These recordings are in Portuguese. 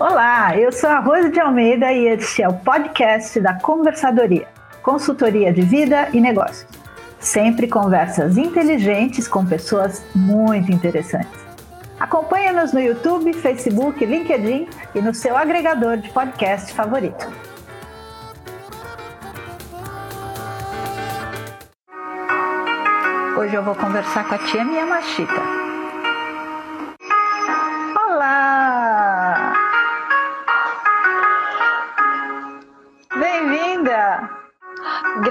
Olá, eu sou a Rose de Almeida e este é o podcast da Conversadoria, consultoria de vida e negócios. Sempre conversas inteligentes com pessoas muito interessantes. Acompanhe-nos no YouTube, Facebook, LinkedIn e no seu agregador de podcast favorito. Hoje eu vou conversar com a tia Miyamashita.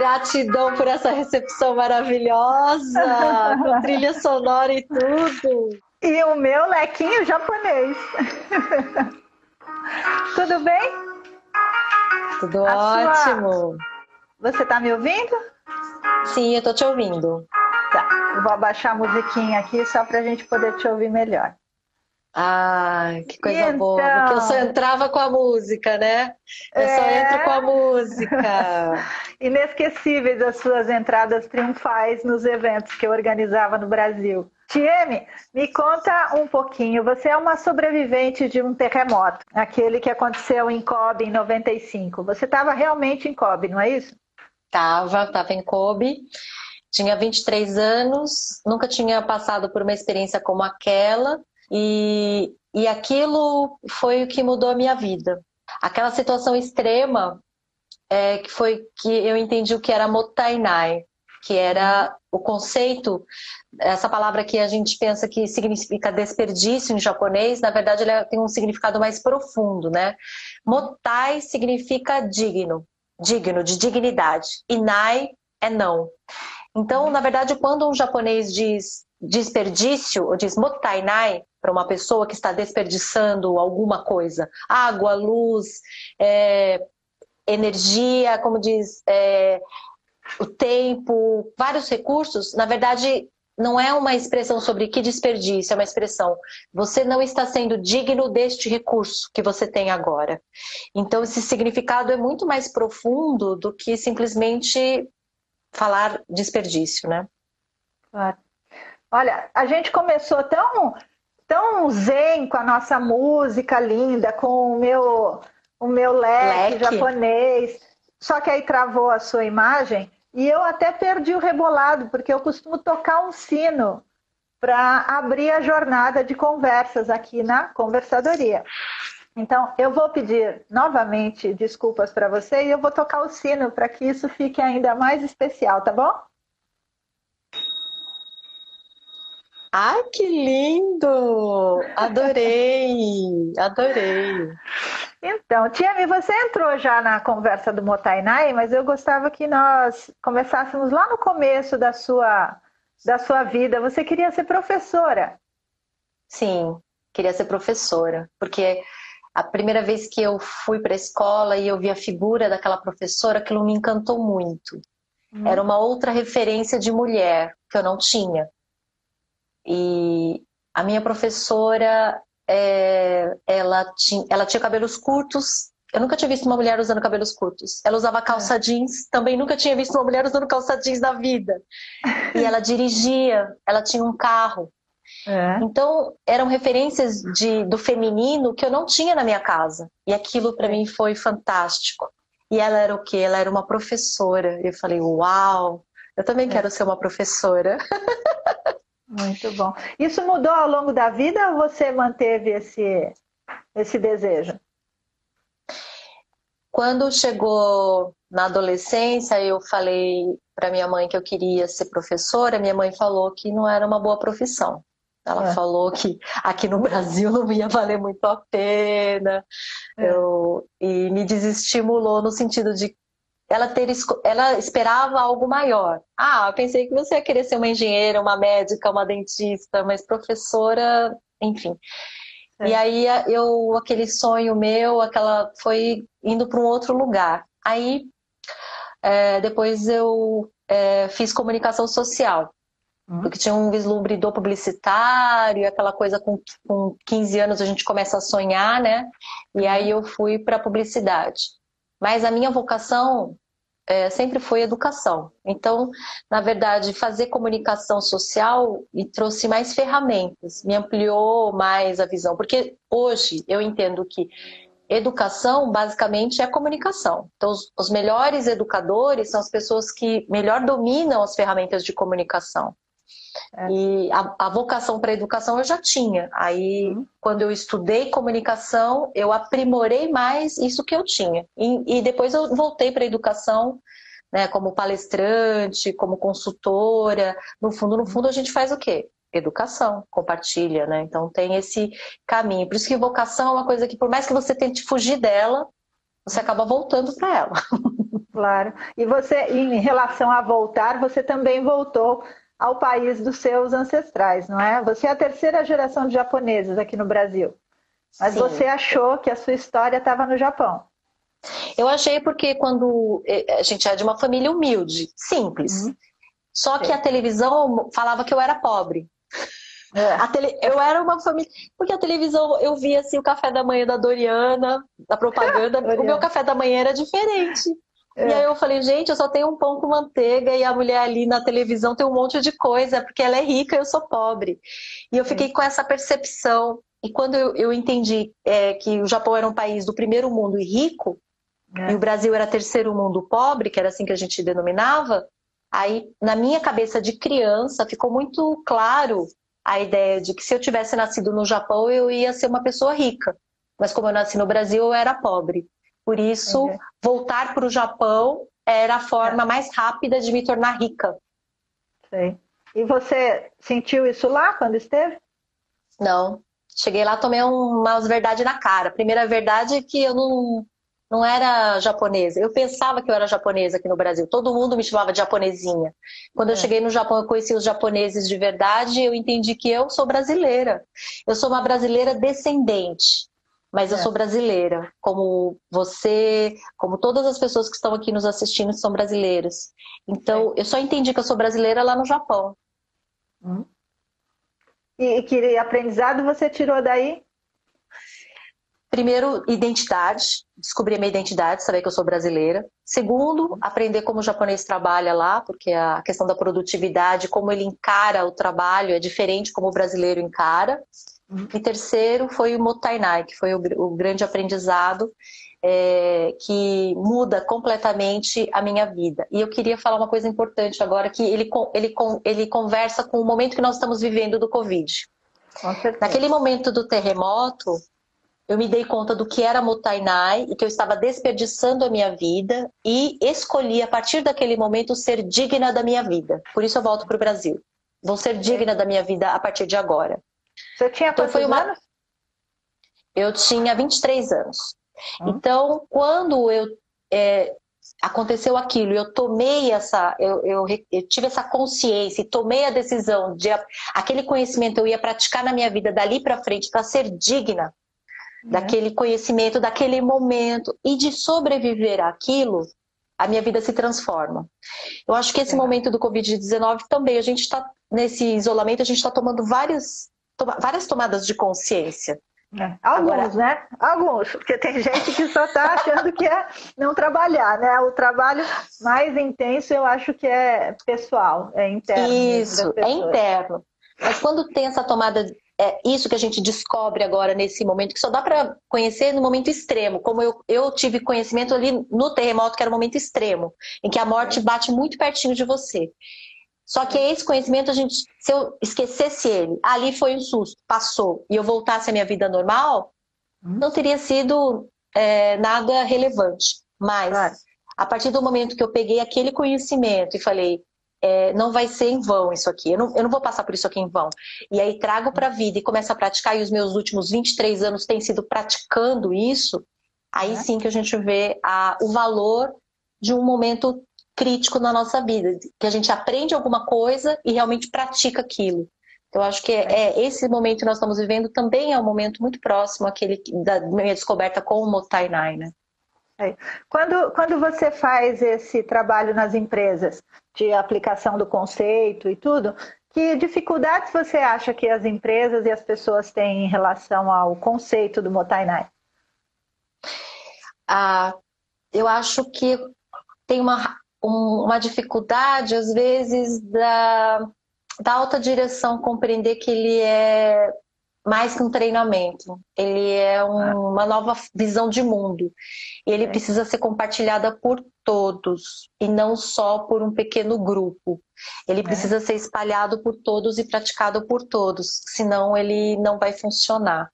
Gratidão por essa recepção maravilhosa, com trilha sonora e tudo. E o meu lequinho japonês. Tudo bem? Tudo a ótimo. Sua... Você está me ouvindo? Sim, eu estou te ouvindo. Tá, eu vou abaixar a musiquinha aqui só para a gente poder te ouvir melhor. Ah, que coisa então... boa, porque eu só entrava com a música, né? Eu é... só entro com a música. Inesquecíveis as suas entradas triunfais nos eventos que eu organizava no Brasil. Tieme, me conta um pouquinho. Você é uma sobrevivente de um terremoto, aquele que aconteceu em Kobe em 95. Você estava realmente em Kobe, não é isso? Tava, tava em Kobe. Tinha 23 anos, nunca tinha passado por uma experiência como aquela e, e aquilo foi o que mudou a minha vida. Aquela situação extrema é, que foi que eu entendi o que era motainai, que era o conceito, essa palavra que a gente pensa que significa desperdício em japonês, na verdade ela tem um significado mais profundo, né? Motai significa digno, digno, de dignidade, e nai é não. Então, na verdade, quando um japonês diz desperdício, ou diz motainai, para uma pessoa que está desperdiçando alguma coisa, água, luz, é, energia, como diz, é, o tempo, vários recursos, na verdade, não é uma expressão sobre que desperdício, é uma expressão. Você não está sendo digno deste recurso que você tem agora. Então, esse significado é muito mais profundo do que simplesmente falar desperdício, né? Claro. Olha, a gente começou tão, tão zen com a nossa música linda, com o meu, o meu leque, leque. japonês. Só que aí travou a sua imagem e eu até perdi o rebolado, porque eu costumo tocar um sino para abrir a jornada de conversas aqui na conversadoria. Então, eu vou pedir novamente desculpas para você e eu vou tocar o sino para que isso fique ainda mais especial, tá bom? Ai, que lindo! Adorei! Adorei! Então, Tiami, você entrou já na conversa do Motainai, mas eu gostava que nós começássemos lá no começo da sua, da sua vida. Você queria ser professora? Sim, queria ser professora, porque a primeira vez que eu fui para a escola e eu vi a figura daquela professora, aquilo me encantou muito. Hum. Era uma outra referência de mulher que eu não tinha. E a minha professora, é, ela, tinha, ela tinha cabelos curtos. Eu nunca tinha visto uma mulher usando cabelos curtos. Ela usava calça é. jeans, também nunca tinha visto uma mulher usando calça jeans na vida. E ela dirigia, ela tinha um carro. É. Então, eram referências de, do feminino que eu não tinha na minha casa. E aquilo para é. mim foi fantástico. E ela era o quê? Ela era uma professora. Eu falei, uau, eu também é. quero ser uma professora. Muito bom. Isso mudou ao longo da vida ou você manteve esse, esse desejo? Quando chegou na adolescência, eu falei para minha mãe que eu queria ser professora. Minha mãe falou que não era uma boa profissão. Ela é. falou que aqui no Brasil não ia valer muito a pena. É. Eu, e me desestimulou no sentido de ela ter ela esperava algo maior. Ah, eu pensei que você ia querer ser uma engenheira, uma médica, uma dentista, mas professora, enfim. É. E aí eu aquele sonho meu, aquela foi indo para um outro lugar. Aí é, depois eu é, fiz comunicação social. Uhum. Porque tinha um vislumbre do publicitário, aquela coisa com, com 15 anos a gente começa a sonhar, né? E aí eu fui para publicidade. Mas a minha vocação é, sempre foi educação. Então, na verdade, fazer comunicação social me trouxe mais ferramentas, me ampliou mais a visão. Porque hoje eu entendo que educação basicamente é comunicação. Então, os, os melhores educadores são as pessoas que melhor dominam as ferramentas de comunicação. É. E a, a vocação para a educação eu já tinha. Aí, uhum. quando eu estudei comunicação, eu aprimorei mais isso que eu tinha. E, e depois eu voltei para a educação, né, como palestrante, como consultora. No fundo, no fundo, a gente faz o quê? Educação, compartilha, né? Então tem esse caminho. Por isso que vocação é uma coisa que, por mais que você tente fugir dela, você acaba voltando para ela. Claro. E você, em relação a voltar, você também voltou ao país dos seus ancestrais, não é? Você é a terceira geração de japoneses aqui no Brasil. Mas Sim. você achou que a sua história estava no Japão. Eu achei porque quando é, a gente é de uma família humilde, simples. Uhum. Só que a televisão falava que eu era pobre. É. Tele... Eu era uma família. Porque a televisão eu via assim, o café da manhã da Doriana, da propaganda, o meu café da manhã era diferente. É. E aí eu falei, gente, eu só tenho um pão com manteiga e a mulher ali na televisão tem um monte de coisa, porque ela é rica e eu sou pobre. E eu fiquei com essa percepção. E quando eu, eu entendi é, que o Japão era um país do primeiro mundo e rico, é. e o Brasil era terceiro mundo pobre, que era assim que a gente denominava, aí na minha cabeça de criança ficou muito claro a ideia de que se eu tivesse nascido no Japão, eu ia ser uma pessoa rica. Mas como eu nasci no Brasil, eu era pobre. Por isso, uhum. voltar para o Japão era a forma é. mais rápida de me tornar rica. Sei. E você sentiu isso lá quando esteve? Não. Cheguei lá, tomei umas verdades na cara. primeira verdade é que eu não, não era japonesa. Eu pensava que eu era japonesa aqui no Brasil. Todo mundo me chamava de japonesinha. Quando é. eu cheguei no Japão, eu conheci os japoneses de verdade. Eu entendi que eu sou brasileira. Eu sou uma brasileira descendente mas é. eu sou brasileira, como você, como todas as pessoas que estão aqui nos assistindo são brasileiras. Então, é. eu só entendi que eu sou brasileira lá no Japão. Hum. E que aprendizado você tirou daí? Primeiro, identidade, descobrir minha identidade, saber que eu sou brasileira. Segundo, aprender como o japonês trabalha lá, porque a questão da produtividade, como ele encara o trabalho é diferente como o brasileiro encara. E terceiro foi o Motainai, que foi o, o grande aprendizado é, que muda completamente a minha vida. E eu queria falar uma coisa importante agora, que ele, ele, ele conversa com o momento que nós estamos vivendo do Covid. Naquele momento do terremoto, eu me dei conta do que era Motainai e que eu estava desperdiçando a minha vida e escolhi, a partir daquele momento, ser digna da minha vida. Por isso eu volto para o Brasil. Vou ser digna da minha vida a partir de agora. Você tinha então, foi uma... anos? Eu tinha 23 anos. Hum. Então, quando eu é, aconteceu aquilo, eu tomei essa, eu, eu, eu, tive essa consciência e tomei a decisão de aquele conhecimento eu ia praticar na minha vida dali para frente para ser digna uhum. daquele conhecimento, daquele momento e de sobreviver àquilo, a minha vida se transforma. Eu acho que esse é. momento do Covid-19 também, a gente está nesse isolamento, a gente está tomando várias várias tomadas de consciência. É. Alguns, Agora... né? Alguns, porque tem gente que só está achando que é não trabalhar, né? O trabalho mais intenso eu acho que é pessoal, é interno. Isso, é interno. Mas quando tem essa tomada, é isso que a gente descobre agora nesse momento, que só dá para conhecer no momento extremo, como eu, eu tive conhecimento ali no terremoto, que era um momento extremo, em que a morte bate muito pertinho de você. Só que esse conhecimento, a gente, se eu esquecesse ele, ali foi um susto, passou, e eu voltasse à minha vida normal, não teria sido é, nada relevante. Mas, claro. a partir do momento que eu peguei aquele conhecimento e falei, é, não vai ser em vão isso aqui, eu não, eu não vou passar por isso aqui em vão. E aí trago para a vida e começo a praticar, e os meus últimos 23 anos têm sido praticando isso, aí uhum. sim que a gente vê a, o valor de um momento crítico na nossa vida, que a gente aprende alguma coisa e realmente pratica aquilo. Então, acho que é, é, esse momento que nós estamos vivendo também é um momento muito próximo àquele da minha descoberta com o Motainai, né? É. Quando, quando você faz esse trabalho nas empresas de aplicação do conceito e tudo, que dificuldades você acha que as empresas e as pessoas têm em relação ao conceito do Motainai? Ah, eu acho que tem uma, um, uma dificuldade, às vezes, da, da alta direção compreender que ele é mais que um treinamento. Ele é um, ah. uma nova visão de mundo. E ele é. precisa ser compartilhada por todos e não só por um pequeno grupo. Ele é. precisa ser espalhado por todos e praticado por todos, senão ele não vai funcionar.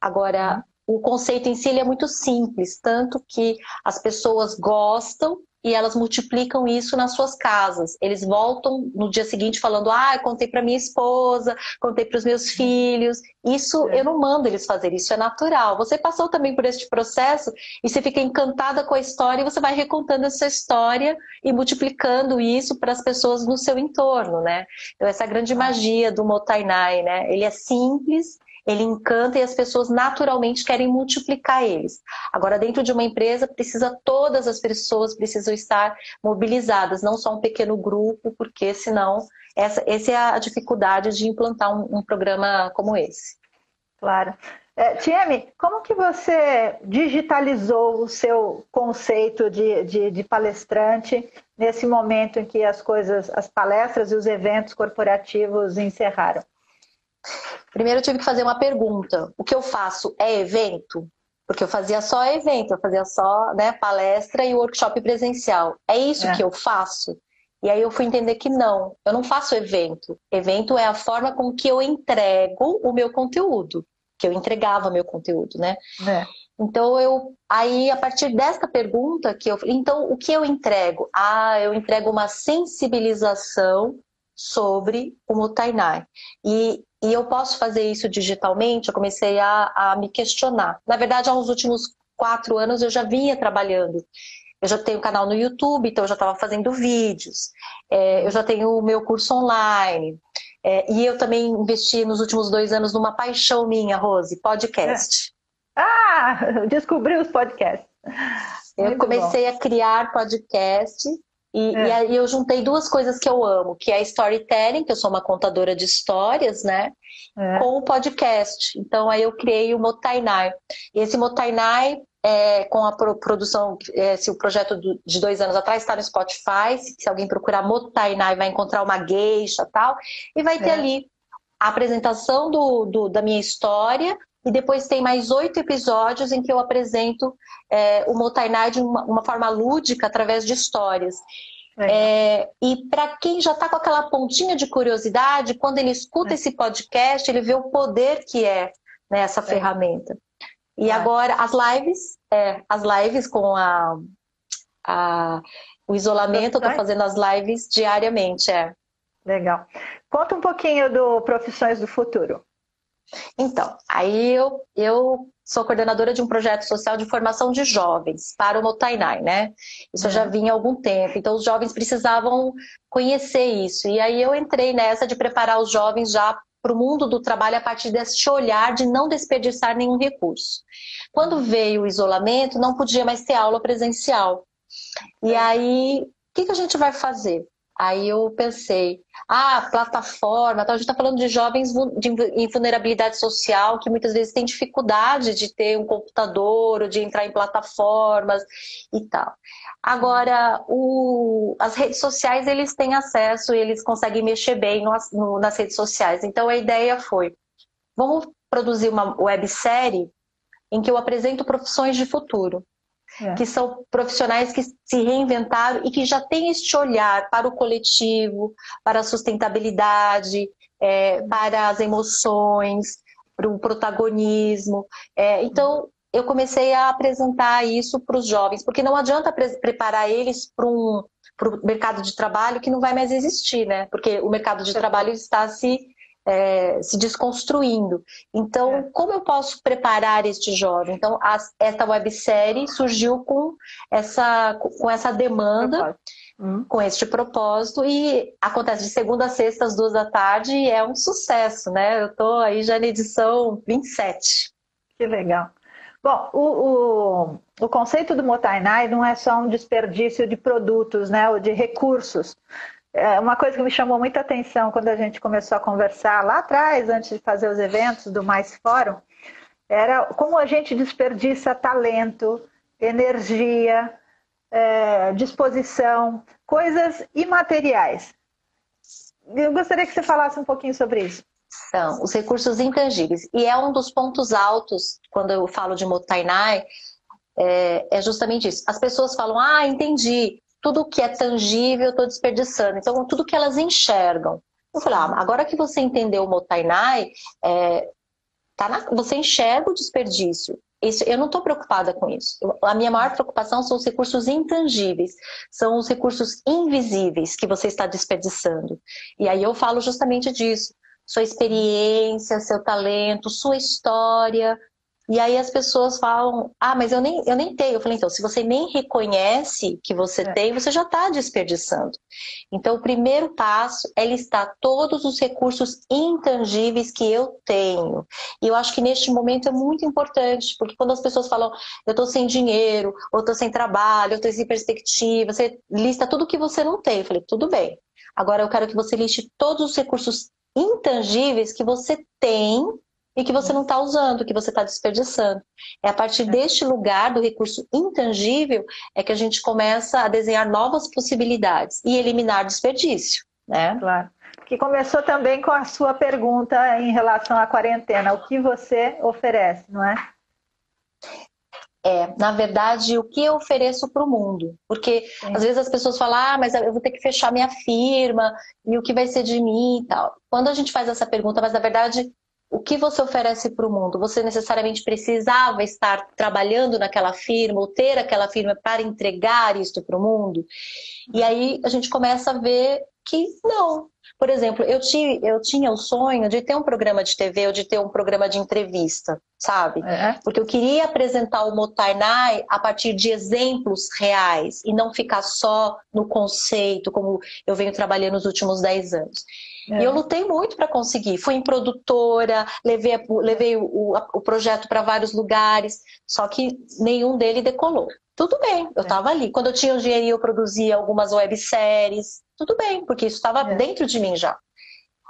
Agora, uhum. o conceito em si é muito simples, tanto que as pessoas gostam e elas multiplicam isso nas suas casas. Eles voltam no dia seguinte falando: Ah, contei para minha esposa, contei para os meus filhos. Isso é. eu não mando eles fazer, isso é natural. Você passou também por este processo e você fica encantada com a história e você vai recontando essa história e multiplicando isso para as pessoas no seu entorno, né? Então, essa é a grande magia do Motainai, né? Ele é simples ele encanta e as pessoas naturalmente querem multiplicar eles. Agora, dentro de uma empresa, precisa todas as pessoas precisam estar mobilizadas, não só um pequeno grupo, porque senão essa, essa é a dificuldade de implantar um, um programa como esse. Claro. É, como que você digitalizou o seu conceito de, de, de, palestrante nesse momento em que as coisas, as palestras e os eventos corporativos encerraram? Primeiro eu tive que fazer uma pergunta. O que eu faço é evento? Porque eu fazia só evento, eu fazia só né, palestra e workshop presencial. É isso é. que eu faço? E aí eu fui entender que não, eu não faço evento. Evento é a forma com que eu entrego o meu conteúdo, que eu entregava meu conteúdo, né? É. Então eu aí a partir desta pergunta que eu então o que eu entrego? Ah, eu entrego uma sensibilização sobre o Mutainai. E e eu posso fazer isso digitalmente? Eu comecei a, a me questionar. Na verdade, há uns últimos quatro anos eu já vinha trabalhando. Eu já tenho canal no YouTube, então eu já estava fazendo vídeos. É, eu já tenho o meu curso online. É, e eu também investi nos últimos dois anos numa paixão minha, Rose, podcast. É. Ah, descobri os podcasts. Eu comecei bom. a criar podcast e, é. e, aí eu juntei duas coisas que eu amo, que é storytelling, que eu sou uma contadora de histórias, né? É. Com o podcast. Então aí eu criei o Motainai. E esse Motainai, é, com a produção, esse, o projeto do, de dois anos atrás, está no Spotify. Se, se, alguém procurar Motainai, vai encontrar uma geisha tal. E vai ter é. ali a apresentação do, do, da minha história, e depois tem mais oito episódios em que eu apresento é, o Motainai de uma, uma, forma lúdica através de histórias. É, e para quem já está com aquela pontinha de curiosidade, quando ele escuta é. esse podcast, ele vê o poder que é né, essa é. ferramenta. E é. agora as lives, é, as lives com a, a o isolamento, eu estou fazendo as lives diariamente, é. Legal. Conta um pouquinho do Profissões do Futuro. Então, aí eu, eu sou coordenadora de um projeto social de formação de jovens para o Motainai, né? Isso uhum. eu já vinha há algum tempo, então os jovens precisavam conhecer isso. E aí eu entrei nessa de preparar os jovens já para o mundo do trabalho a partir deste olhar de não desperdiçar nenhum recurso. Quando uhum. veio o isolamento, não podia mais ter aula presencial. E aí, o que, que a gente vai fazer? Aí eu pensei, ah, plataforma, então a gente está falando de jovens de, em vulnerabilidade social que muitas vezes têm dificuldade de ter um computador ou de entrar em plataformas e tal. Agora, o, as redes sociais, eles têm acesso eles conseguem mexer bem no, no, nas redes sociais. Então a ideia foi, vamos produzir uma websérie em que eu apresento profissões de futuro. É. que são profissionais que se reinventaram e que já têm este olhar para o coletivo, para a sustentabilidade, é, para as emoções, para o protagonismo. É, então, eu comecei a apresentar isso para os jovens, porque não adianta pre preparar eles para um para o mercado de trabalho que não vai mais existir, né? Porque o mercado de trabalho está se é, se desconstruindo. Então, é. como eu posso preparar este jovem? Então, a, esta websérie surgiu com essa, com essa demanda, hum. com este propósito, e acontece de segunda a sexta, às duas da tarde, e é um sucesso, né? Eu estou aí já na edição 27. Que legal. Bom, o, o, o conceito do Motainai não é só um desperdício de produtos, né, ou de recursos, uma coisa que me chamou muita atenção quando a gente começou a conversar lá atrás, antes de fazer os eventos do Mais Fórum, era como a gente desperdiça talento, energia, é, disposição, coisas imateriais. Eu gostaria que você falasse um pouquinho sobre isso. São os recursos intangíveis. E é um dos pontos altos, quando eu falo de Motainai, é, é justamente isso. As pessoas falam, ah, entendi, tudo que é tangível eu estou desperdiçando. Então, tudo que elas enxergam. Eu falei, ah, agora que você entendeu o Motainai, é, tá na, você enxerga o desperdício. Isso, eu não estou preocupada com isso. A minha maior preocupação são os recursos intangíveis, são os recursos invisíveis que você está desperdiçando. E aí eu falo justamente disso. Sua experiência, seu talento, sua história, e aí as pessoas falam, ah, mas eu nem, eu nem tenho. Eu falei, então, se você nem reconhece que você é. tem, você já está desperdiçando. Então, o primeiro passo é listar todos os recursos intangíveis que eu tenho. E eu acho que neste momento é muito importante, porque quando as pessoas falam, eu estou sem dinheiro, ou estou sem trabalho, eu estou sem perspectiva, você lista tudo que você não tem. Eu falei, tudo bem. Agora eu quero que você liste todos os recursos intangíveis que você tem e que você não está usando, que você está desperdiçando. É a partir é. deste lugar, do recurso intangível, é que a gente começa a desenhar novas possibilidades e eliminar desperdício. Né? Claro. Que começou também com a sua pergunta em relação à quarentena. O que você oferece, não é? É, na verdade, o que eu ofereço para o mundo. Porque Sim. às vezes as pessoas falam, ah, mas eu vou ter que fechar minha firma, e o que vai ser de mim e tal. Quando a gente faz essa pergunta, mas na verdade, o que você oferece para o mundo? Você necessariamente precisava estar trabalhando naquela firma ou ter aquela firma para entregar isso para o mundo? E aí a gente começa a ver que não. Por exemplo, eu, ti, eu tinha o sonho de ter um programa de TV ou de ter um programa de entrevista, sabe? É. Porque eu queria apresentar o Motainai a partir de exemplos reais e não ficar só no conceito, como eu venho trabalhando nos últimos 10 anos. É. E eu lutei muito para conseguir. Fui em produtora, levei, levei o, o projeto para vários lugares, só que nenhum dele decolou. Tudo bem, eu estava é. ali. Quando eu tinha dinheiro, eu produzia algumas webséries. Tudo bem, porque isso estava é. dentro de mim já.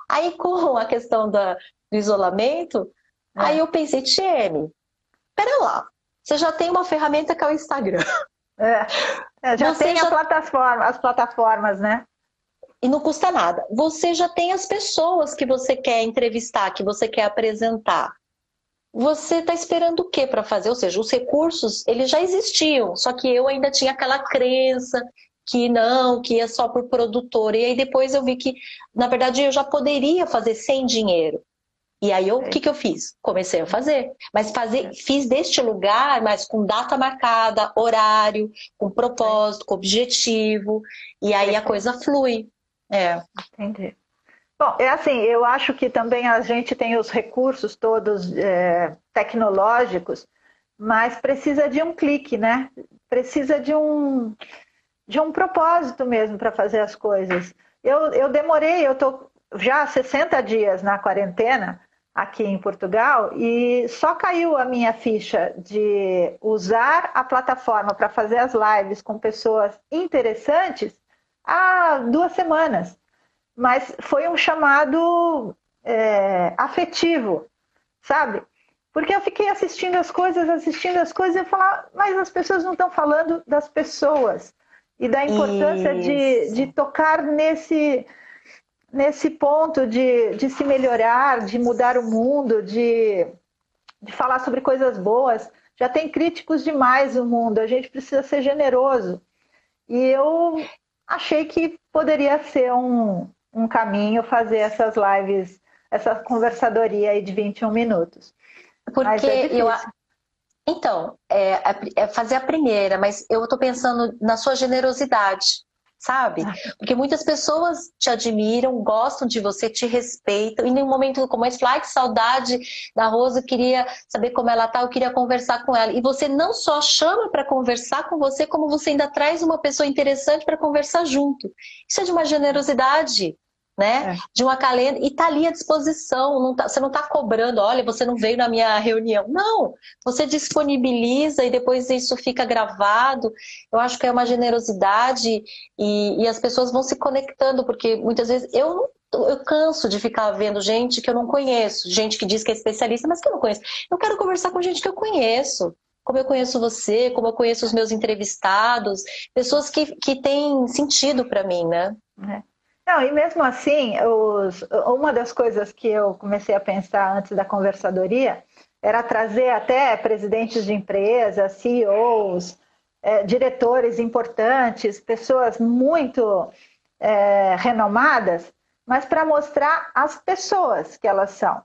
Aí, com a questão da, do isolamento, é. aí eu pensei, Tieme, pera lá, você já tem uma ferramenta que é o Instagram. É, é já você tem já... Plataforma, as plataformas, né? e não custa nada. Você já tem as pessoas que você quer entrevistar, que você quer apresentar. Você está esperando o que para fazer? Ou seja, os recursos eles já existiam, só que eu ainda tinha aquela crença que não, que ia só por produtor. E aí depois eu vi que, na verdade, eu já poderia fazer sem dinheiro. E aí o que, que eu fiz? Comecei a fazer. Mas fazer, fiz deste lugar, mas com data marcada, horário, com propósito, com objetivo. E aí a coisa flui. É. Entendi. Bom, é assim, eu acho que também a gente tem os recursos todos é, tecnológicos, mas precisa de um clique, né? Precisa de um, de um propósito mesmo para fazer as coisas. Eu, eu demorei, eu estou já há 60 dias na quarentena aqui em Portugal e só caiu a minha ficha de usar a plataforma para fazer as lives com pessoas interessantes há duas semanas. Mas foi um chamado é, afetivo, sabe? Porque eu fiquei assistindo as coisas, assistindo as coisas, e eu falava, mas as pessoas não estão falando das pessoas e da importância de, de tocar nesse, nesse ponto de, de se melhorar, de mudar o mundo, de, de falar sobre coisas boas. Já tem críticos demais no mundo, a gente precisa ser generoso. E eu achei que poderia ser um, um caminho fazer essas lives, essa conversadoria aí de 21 minutos. Porque é eu. Então, é, é, fazer a primeira, mas eu estou pensando na sua generosidade sabe? Ah. Porque muitas pessoas te admiram, gostam de você, te respeitam, e em um momento como esse, ai, que saudade da Rosa, eu queria saber como ela tá, eu queria conversar com ela. E você não só chama para conversar com você, como você ainda traz uma pessoa interessante para conversar junto. Isso é de uma generosidade né? É. De uma calenda e tá ali à disposição. Não tá, você não está cobrando, olha, você não veio na minha reunião. Não, você disponibiliza e depois isso fica gravado. Eu acho que é uma generosidade e, e as pessoas vão se conectando, porque muitas vezes eu eu canso de ficar vendo gente que eu não conheço, gente que diz que é especialista, mas que eu não conheço. Eu quero conversar com gente que eu conheço como eu conheço você, como eu conheço os meus entrevistados, pessoas que, que têm sentido para mim, né? É. Não, e mesmo assim, os, uma das coisas que eu comecei a pensar antes da conversadoria era trazer até presidentes de empresas, CEOs, é, diretores importantes, pessoas muito é, renomadas, mas para mostrar as pessoas que elas são.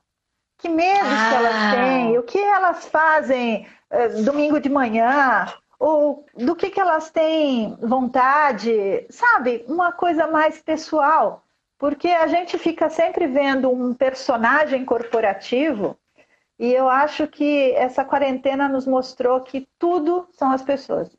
Que medos ah. que elas ah. têm, o que elas fazem é, domingo de manhã, ou do que, que elas têm vontade, sabe? Uma coisa mais pessoal. Porque a gente fica sempre vendo um personagem corporativo e eu acho que essa quarentena nos mostrou que tudo são as pessoas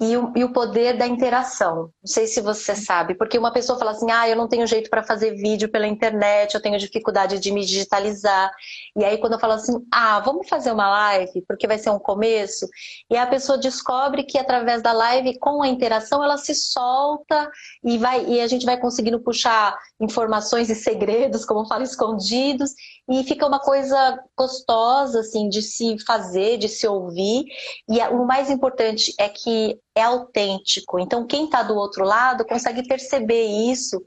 e o, e o, poder da interação. Não sei se você sabe, porque uma pessoa fala assim: ah, eu não tenho jeito para fazer vídeo pela internet, eu tenho dificuldade de me digitalizar. E aí, quando eu falo assim: ah, vamos fazer uma live, porque vai ser um começo, e a pessoa descobre que através da live, com a interação, ela se solta e, vai, e a gente vai conseguindo puxar informações e segredos, como eu falo, escondidos, e fica uma coisa gostosa, assim, de se fazer, de se ouvir. E o mais importante é que é autêntico. Então, quem está do outro lado consegue perceber isso.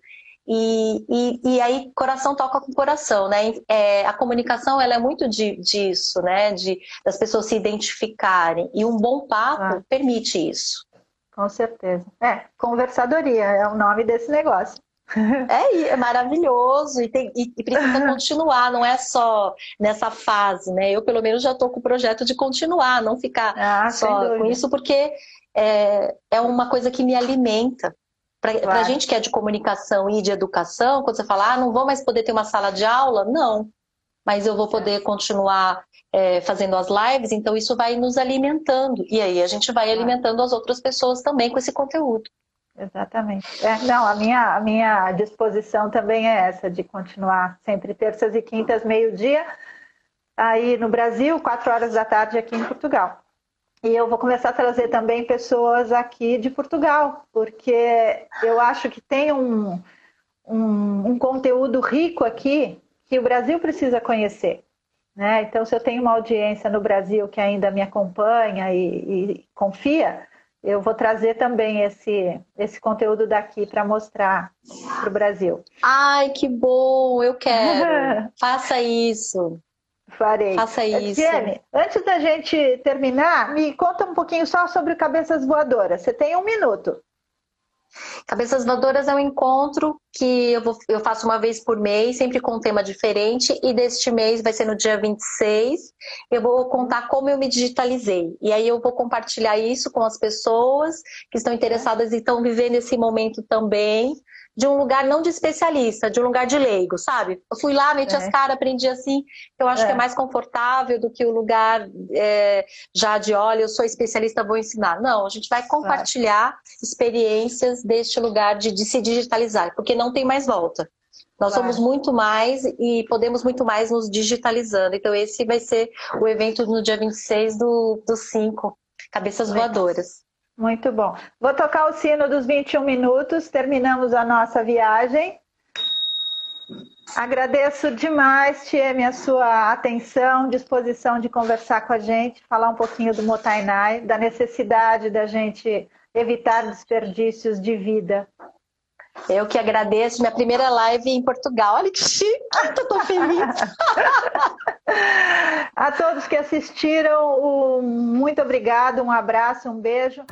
E, e, e, aí coração toca com coração, né? É, a comunicação ela é muito de, disso, né? De das pessoas se identificarem e um bom papo ah. permite isso. Com certeza. É, conversadoria é o nome desse negócio. É, é maravilhoso e, tem, e, e, precisa continuar, não é só nessa fase, né? Eu, pelo menos, já estou com o projeto de continuar, não ficar ah, só com isso, porque é, é uma coisa que me alimenta. Para claro. a gente que é de comunicação e de educação, quando você fala, ah, não vou mais poder ter uma sala de aula, não. Mas eu vou poder continuar é, fazendo as lives, então isso vai nos alimentando. E aí a gente vai alimentando as outras pessoas também com esse conteúdo. Exatamente. É, não, a minha, a minha disposição também é essa, de continuar sempre terças e quintas, meio-dia, aí no Brasil, quatro horas da tarde aqui em Portugal. E eu vou começar a trazer também pessoas aqui de Portugal, porque eu acho que tem um, um, um conteúdo rico aqui que o Brasil precisa conhecer. Né? Então, se eu tenho uma audiência no Brasil que ainda me acompanha e, e confia, eu vou trazer também esse, esse conteúdo daqui para mostrar para o Brasil. Ai, que bom! Eu quero! Faça isso! Farei. Faça isso. Etienne, antes da gente terminar, me conta um pouquinho só sobre Cabeças Voadoras. Você tem um minuto. Cabeças Voadoras é um encontro que eu, vou, eu faço uma vez por mês, sempre com um tema diferente, e deste mês vai ser no dia 26. Eu vou contar como eu me digitalizei. E aí eu vou compartilhar isso com as pessoas que estão interessadas e estão vivendo esse momento também de um lugar não de especialista, de um lugar de leigo, sabe? Eu fui lá, meti é. as caras, aprendi assim, eu acho é. que é mais confortável do que o lugar é, já de, olha, eu sou especialista, vou ensinar. Não, a gente vai compartilhar experiências deste lugar de, de se digitalizar, porque não tem mais volta. Nós claro. somos muito mais e podemos muito mais nos digitalizando. Então, esse vai ser o evento no dia 26 do, do 5, Cabeças Voadoras. Muito bom. Vou tocar o sino dos 21 minutos, terminamos a nossa viagem. Agradeço demais, Tieme, a sua atenção, disposição de conversar com a gente, falar um pouquinho do Motainai, da necessidade da gente evitar desperdícios de vida. Eu que agradeço, minha primeira live em Portugal. Olha que chique, tô feliz. A todos que assistiram, muito obrigado, um abraço, um beijo.